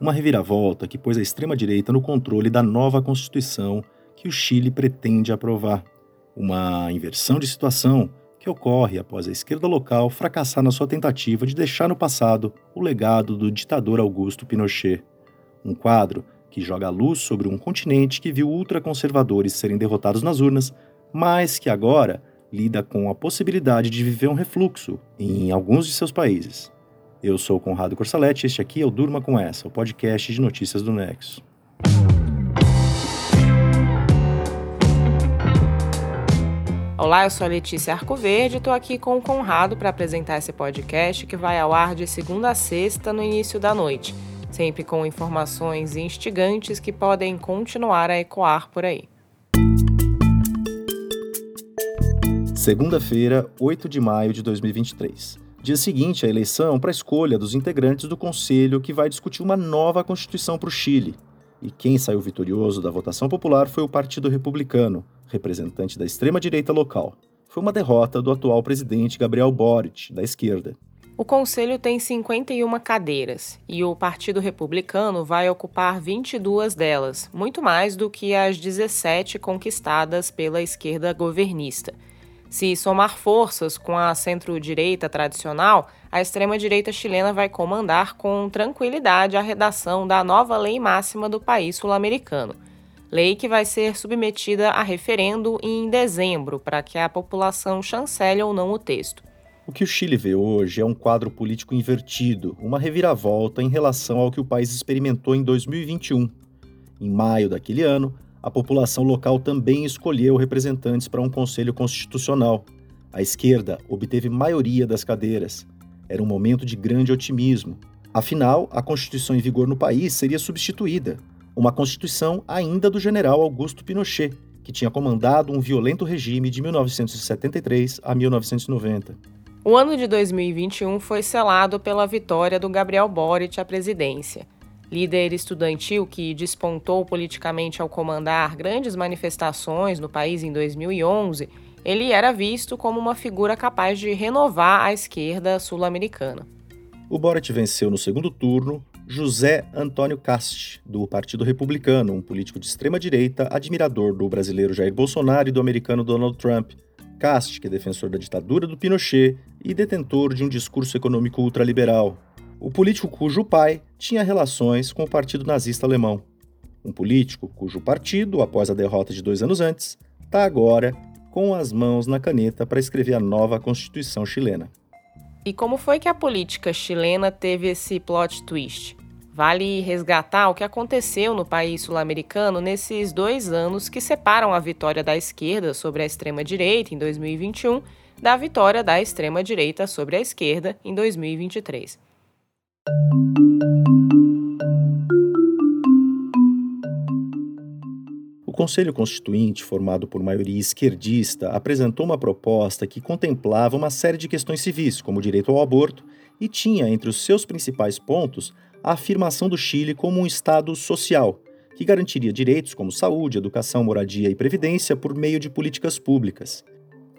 Uma reviravolta que pôs a extrema-direita no controle da nova Constituição que o Chile pretende aprovar. Uma inversão de situação que ocorre após a esquerda local fracassar na sua tentativa de deixar no passado o legado do ditador Augusto Pinochet. Um quadro que joga a luz sobre um continente que viu ultraconservadores serem derrotados nas urnas, mas que agora lida com a possibilidade de viver um refluxo em alguns de seus países. Eu sou Conrado Corsaletti e este aqui é o Durma Com Essa, o podcast de notícias do Nexo. Olá, eu sou a Letícia Arcoverde e estou aqui com o Conrado para apresentar esse podcast que vai ao ar de segunda a sexta no início da noite, sempre com informações instigantes que podem continuar a ecoar por aí. Segunda-feira, 8 de maio de 2023. Dia seguinte à eleição para a escolha dos integrantes do Conselho que vai discutir uma nova Constituição para o Chile. E quem saiu vitorioso da votação popular foi o Partido Republicano, representante da extrema-direita local. Foi uma derrota do atual presidente Gabriel Boric, da esquerda. O Conselho tem 51 cadeiras e o Partido Republicano vai ocupar 22 delas, muito mais do que as 17 conquistadas pela esquerda governista. Se somar forças com a centro-direita tradicional, a extrema-direita chilena vai comandar com tranquilidade a redação da nova lei máxima do país sul-americano. Lei que vai ser submetida a referendo em dezembro, para que a população chancele ou não o texto. O que o Chile vê hoje é um quadro político invertido, uma reviravolta em relação ao que o país experimentou em 2021. Em maio daquele ano, a população local também escolheu representantes para um conselho constitucional. A esquerda obteve maioria das cadeiras. Era um momento de grande otimismo. Afinal, a Constituição em vigor no país seria substituída. Uma Constituição ainda do general Augusto Pinochet, que tinha comandado um violento regime de 1973 a 1990. O ano de 2021 foi selado pela vitória do Gabriel Boric à presidência líder estudantil que despontou politicamente ao comandar grandes manifestações no país em 2011, ele era visto como uma figura capaz de renovar a esquerda sul-americana. O Boric venceu no segundo turno José Antônio Cast, do Partido Republicano, um político de extrema-direita, admirador do brasileiro Jair Bolsonaro e do americano Donald Trump. Cast, que é defensor da ditadura do Pinochet e detentor de um discurso econômico ultraliberal, o político cujo pai tinha relações com o Partido Nazista Alemão. Um político cujo partido, após a derrota de dois anos antes, está agora com as mãos na caneta para escrever a nova Constituição chilena. E como foi que a política chilena teve esse plot twist? Vale resgatar o que aconteceu no país sul-americano nesses dois anos que separam a vitória da esquerda sobre a extrema-direita em 2021 da vitória da extrema-direita sobre a esquerda em 2023. O Conselho Constituinte, formado por maioria esquerdista, apresentou uma proposta que contemplava uma série de questões civis, como o direito ao aborto, e tinha entre os seus principais pontos a afirmação do Chile como um Estado social, que garantiria direitos como saúde, educação, moradia e previdência por meio de políticas públicas.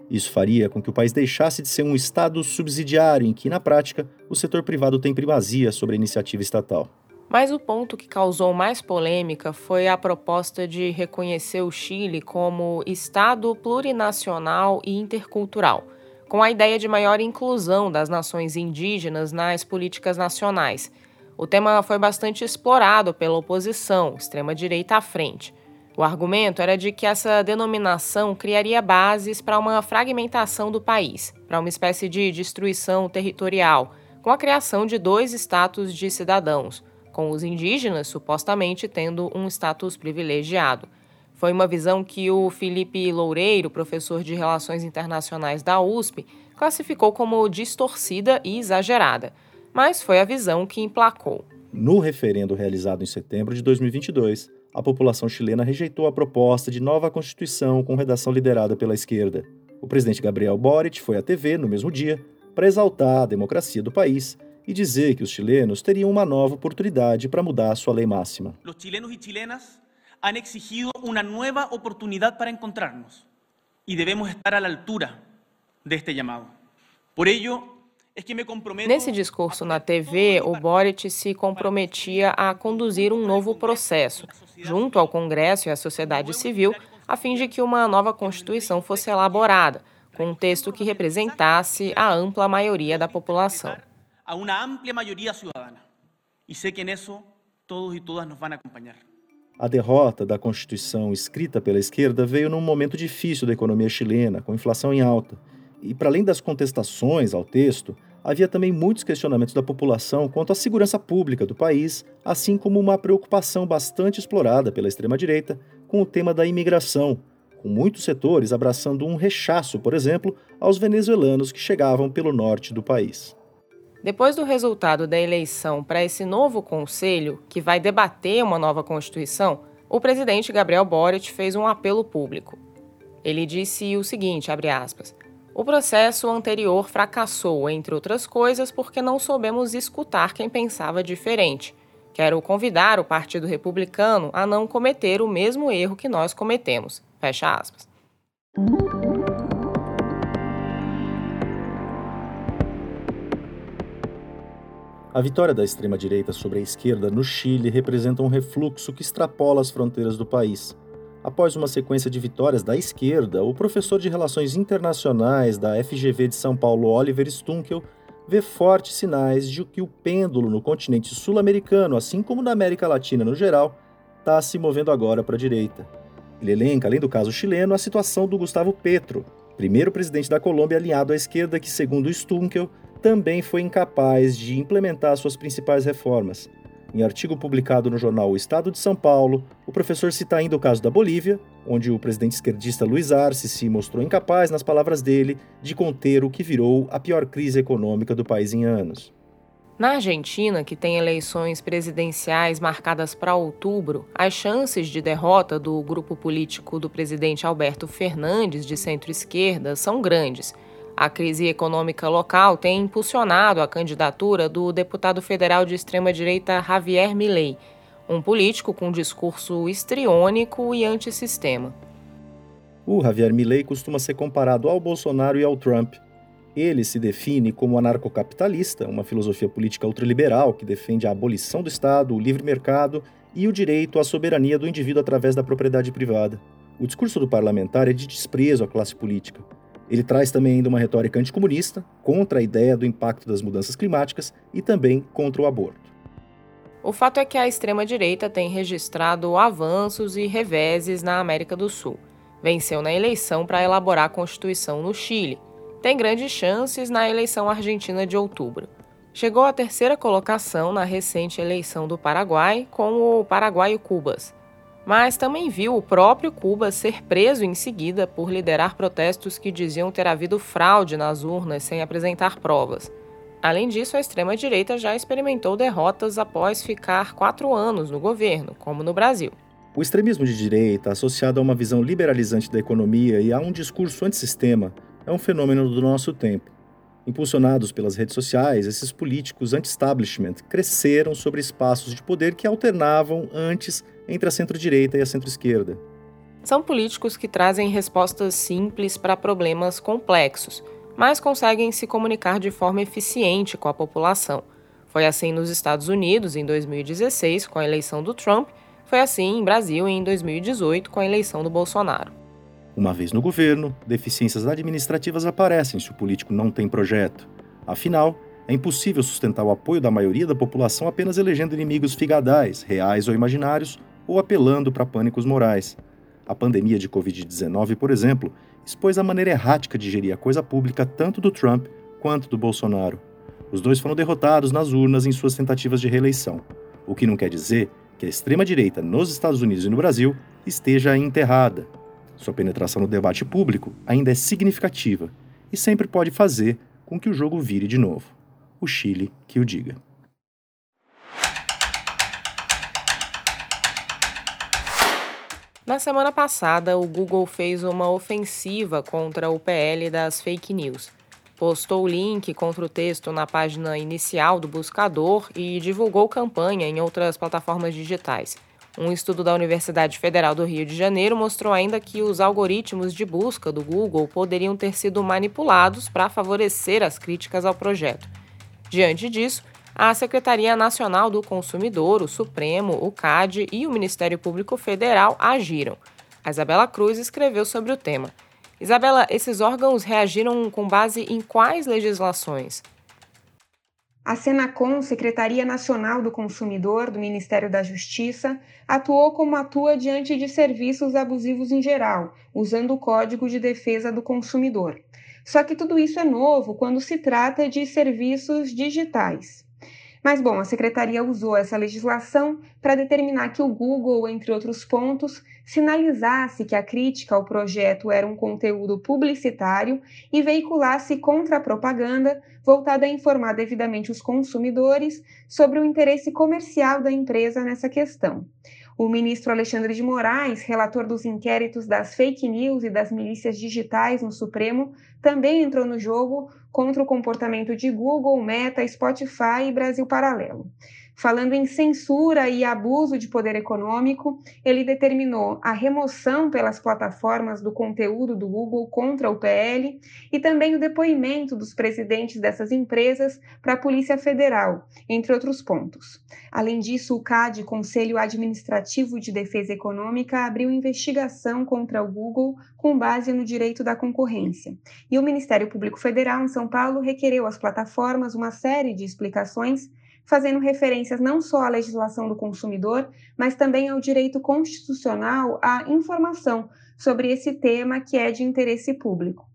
Isso faria com que o país deixasse de ser um Estado subsidiário em que, na prática, o setor privado tem primazia sobre a iniciativa estatal. Mas o ponto que causou mais polêmica foi a proposta de reconhecer o Chile como Estado plurinacional e intercultural, com a ideia de maior inclusão das nações indígenas nas políticas nacionais. O tema foi bastante explorado pela oposição, extrema-direita à frente. O argumento era de que essa denominação criaria bases para uma fragmentação do país, para uma espécie de destruição territorial, com a criação de dois status de cidadãos, com os indígenas supostamente tendo um status privilegiado. Foi uma visão que o Felipe Loureiro, professor de Relações Internacionais da USP, classificou como distorcida e exagerada, mas foi a visão que emplacou. No referendo realizado em setembro de 2022, a população chilena rejeitou a proposta de nova Constituição com redação liderada pela esquerda. O presidente Gabriel Boric foi à TV no mesmo dia para exaltar a democracia do país e dizer que os chilenos teriam uma nova oportunidade para mudar a sua lei máxima. Os chilenos e chilenas han exigido uma nova oportunidade para encontrarnos e devemos estar à altura deste chamado. Por ello, Nesse discurso na TV, o Boric se comprometia a conduzir um novo processo, junto ao Congresso e à sociedade civil, a fim de que uma nova Constituição fosse elaborada, com um texto que representasse a ampla maioria da população. A uma ampla maioria cidadana. E sei que nisso todos e todas nos vão acompanhar. A derrota da Constituição escrita pela esquerda veio num momento difícil da economia chilena, com inflação em alta. E para além das contestações ao texto, havia também muitos questionamentos da população quanto à segurança pública do país, assim como uma preocupação bastante explorada pela extrema-direita com o tema da imigração, com muitos setores abraçando um rechaço, por exemplo, aos venezuelanos que chegavam pelo norte do país. Depois do resultado da eleição para esse novo conselho, que vai debater uma nova Constituição, o presidente Gabriel Boric fez um apelo público. Ele disse o seguinte, abre aspas, o processo anterior fracassou, entre outras coisas, porque não soubemos escutar quem pensava diferente. Quero convidar o Partido Republicano a não cometer o mesmo erro que nós cometemos. Fecha aspas. A vitória da extrema-direita sobre a esquerda no Chile representa um refluxo que extrapola as fronteiras do país. Após uma sequência de vitórias da esquerda, o professor de Relações Internacionais da FGV de São Paulo, Oliver Stunkel, vê fortes sinais de que o pêndulo no continente sul-americano, assim como na América Latina no geral, está se movendo agora para a direita. Ele elenca, além do caso chileno, a situação do Gustavo Petro, primeiro presidente da Colômbia alinhado à esquerda que, segundo Stunkel, também foi incapaz de implementar suas principais reformas, em artigo publicado no jornal O Estado de São Paulo, o professor cita ainda o caso da Bolívia, onde o presidente esquerdista Luiz Arce se mostrou incapaz, nas palavras dele, de conter o que virou a pior crise econômica do país em anos. Na Argentina, que tem eleições presidenciais marcadas para outubro, as chances de derrota do grupo político do presidente Alberto Fernandes, de centro-esquerda, são grandes. A crise econômica local tem impulsionado a candidatura do deputado federal de extrema-direita Javier Milei, um político com discurso estriônico e antissistema. O Javier Milei costuma ser comparado ao Bolsonaro e ao Trump. Ele se define como anarcocapitalista, uma filosofia política ultraliberal que defende a abolição do Estado, o livre mercado e o direito à soberania do indivíduo através da propriedade privada. O discurso do parlamentar é de desprezo à classe política ele traz também ainda uma retórica anticomunista, contra a ideia do impacto das mudanças climáticas e também contra o aborto. O fato é que a extrema-direita tem registrado avanços e reveses na América do Sul. Venceu na eleição para elaborar a Constituição no Chile. Tem grandes chances na eleição argentina de outubro. Chegou à terceira colocação na recente eleição do Paraguai com o paraguaio Cubas mas também viu o próprio Cuba ser preso em seguida por liderar protestos que diziam ter havido fraude nas urnas sem apresentar provas. Além disso, a extrema-direita já experimentou derrotas após ficar quatro anos no governo, como no Brasil. O extremismo de direita, associado a uma visão liberalizante da economia e a um discurso antissistema, é um fenômeno do nosso tempo. Impulsionados pelas redes sociais, esses políticos anti-establishment cresceram sobre espaços de poder que alternavam antes entre a centro-direita e a centro-esquerda. São políticos que trazem respostas simples para problemas complexos, mas conseguem se comunicar de forma eficiente com a população. Foi assim nos Estados Unidos em 2016, com a eleição do Trump, foi assim em Brasil em 2018, com a eleição do Bolsonaro. Uma vez no governo, deficiências administrativas aparecem se o político não tem projeto. Afinal, é impossível sustentar o apoio da maioria da população apenas elegendo inimigos figadais, reais ou imaginários, ou apelando para pânicos morais. A pandemia de Covid-19, por exemplo, expôs a maneira errática de gerir a coisa pública tanto do Trump quanto do Bolsonaro. Os dois foram derrotados nas urnas em suas tentativas de reeleição, o que não quer dizer que a extrema-direita nos Estados Unidos e no Brasil esteja enterrada. Sua penetração no debate público ainda é significativa e sempre pode fazer com que o jogo vire de novo. O Chile que o diga. Na semana passada, o Google fez uma ofensiva contra o PL das fake news. Postou o link contra o texto na página inicial do buscador e divulgou campanha em outras plataformas digitais. Um estudo da Universidade Federal do Rio de Janeiro mostrou ainda que os algoritmos de busca do Google poderiam ter sido manipulados para favorecer as críticas ao projeto. Diante disso, a Secretaria Nacional do Consumidor, o Supremo, o CAD e o Ministério Público Federal agiram. A Isabela Cruz escreveu sobre o tema. Isabela, esses órgãos reagiram com base em quais legislações? A Senacom, Secretaria Nacional do Consumidor do Ministério da Justiça, atuou como atua diante de serviços abusivos em geral, usando o Código de Defesa do Consumidor. Só que tudo isso é novo quando se trata de serviços digitais. Mas, bom, a secretaria usou essa legislação para determinar que o Google, entre outros pontos, sinalizasse que a crítica ao projeto era um conteúdo publicitário e veiculasse contra-propaganda voltada a informar devidamente os consumidores sobre o interesse comercial da empresa nessa questão. O ministro Alexandre de Moraes, relator dos inquéritos das fake news e das milícias digitais no Supremo, também entrou no jogo contra o comportamento de Google, Meta, Spotify e Brasil Paralelo. Falando em censura e abuso de poder econômico, ele determinou a remoção pelas plataformas do conteúdo do Google contra o PL e também o depoimento dos presidentes dessas empresas para a Polícia Federal, entre outros pontos. Além disso, o CAD, Conselho Administrativo de Defesa Econômica, abriu investigação contra o Google com base no direito da concorrência. E o Ministério Público Federal, em São Paulo, requereu às plataformas uma série de explicações fazendo referências não só à legislação do consumidor, mas também ao direito constitucional à informação sobre esse tema que é de interesse público.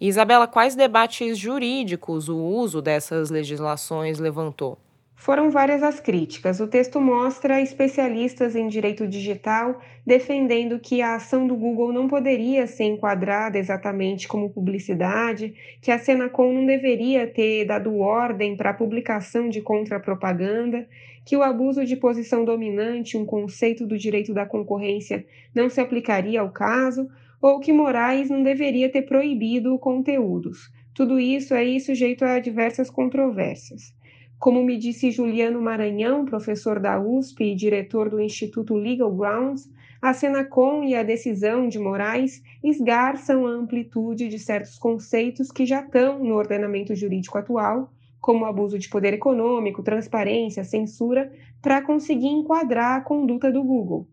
Isabela, quais debates jurídicos o uso dessas legislações levantou? Foram várias as críticas. O texto mostra especialistas em direito digital defendendo que a ação do Google não poderia ser enquadrada exatamente como publicidade, que a Senacom não deveria ter dado ordem para a publicação de contrapropaganda, que o abuso de posição dominante, um conceito do direito da concorrência, não se aplicaria ao caso, ou que Moraes não deveria ter proibido conteúdos. Tudo isso é sujeito a diversas controvérsias. Como me disse Juliano Maranhão, professor da USP e diretor do Instituto Legal Grounds, a Senacom e a decisão de Moraes esgarçam a amplitude de certos conceitos que já estão no ordenamento jurídico atual, como abuso de poder econômico, transparência, censura, para conseguir enquadrar a conduta do Google.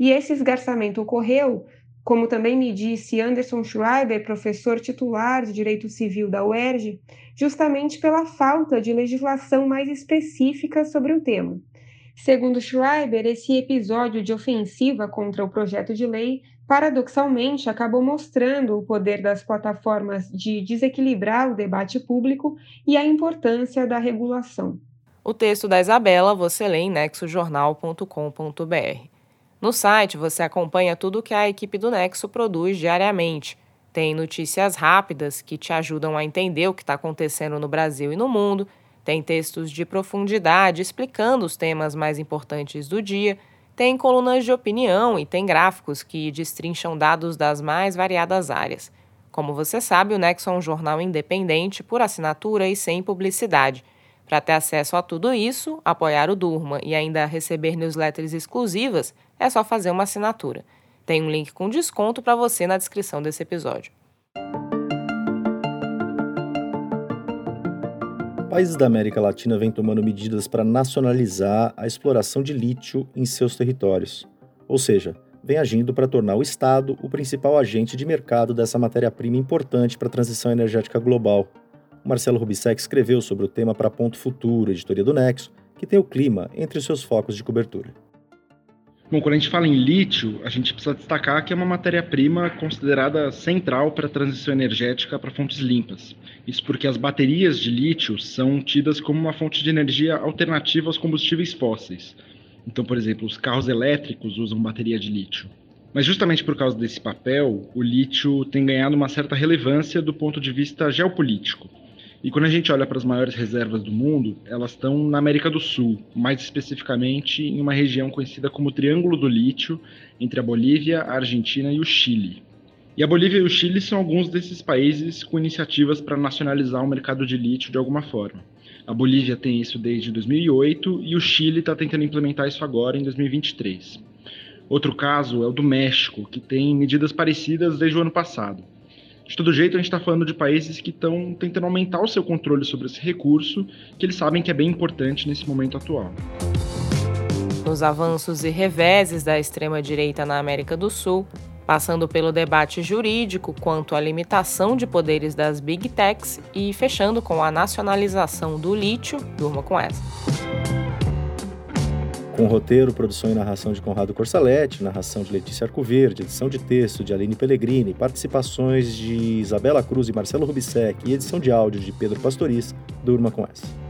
E esse esgarçamento ocorreu como também me disse Anderson Schreiber, professor titular de Direito Civil da UERJ, justamente pela falta de legislação mais específica sobre o tema. Segundo Schreiber, esse episódio de ofensiva contra o projeto de lei paradoxalmente acabou mostrando o poder das plataformas de desequilibrar o debate público e a importância da regulação. O texto da Isabela você lê em nexojornal.com.br. No site você acompanha tudo o que a equipe do Nexo produz diariamente. Tem notícias rápidas que te ajudam a entender o que está acontecendo no Brasil e no mundo. Tem textos de profundidade explicando os temas mais importantes do dia. Tem colunas de opinião e tem gráficos que destrincham dados das mais variadas áreas. Como você sabe, o Nexo é um jornal independente por assinatura e sem publicidade. Para ter acesso a tudo isso, apoiar o Durma e ainda receber newsletters exclusivas, é só fazer uma assinatura. Tem um link com desconto para você na descrição desse episódio. Países da América Latina vêm tomando medidas para nacionalizar a exploração de lítio em seus territórios. Ou seja, vem agindo para tornar o Estado o principal agente de mercado dessa matéria-prima importante para a transição energética global. Marcelo Rubissec escreveu sobre o tema para Ponto Futuro, editoria do Nexo, que tem o clima entre os seus focos de cobertura. Bom, quando a gente fala em lítio, a gente precisa destacar que é uma matéria-prima considerada central para a transição energética para fontes limpas. Isso porque as baterias de lítio são tidas como uma fonte de energia alternativa aos combustíveis fósseis. Então, por exemplo, os carros elétricos usam bateria de lítio. Mas justamente por causa desse papel, o lítio tem ganhado uma certa relevância do ponto de vista geopolítico. E quando a gente olha para as maiores reservas do mundo, elas estão na América do Sul, mais especificamente em uma região conhecida como Triângulo do Lítio, entre a Bolívia, a Argentina e o Chile. E a Bolívia e o Chile são alguns desses países com iniciativas para nacionalizar o mercado de lítio de alguma forma. A Bolívia tem isso desde 2008 e o Chile está tentando implementar isso agora em 2023. Outro caso é o do México, que tem medidas parecidas desde o ano passado. De todo jeito, a gente está falando de países que estão tentando aumentar o seu controle sobre esse recurso, que eles sabem que é bem importante nesse momento atual. Nos avanços e reveses da extrema-direita na América do Sul, passando pelo debate jurídico quanto à limitação de poderes das big techs e fechando com a nacionalização do lítio, durma com essa. Com roteiro, produção e narração de Conrado Corsaletti, narração de Letícia Arcoverde, edição de texto de Aline Pellegrini, participações de Isabela Cruz e Marcelo Rubissec e edição de áudio de Pedro Pastoriz, durma com essa.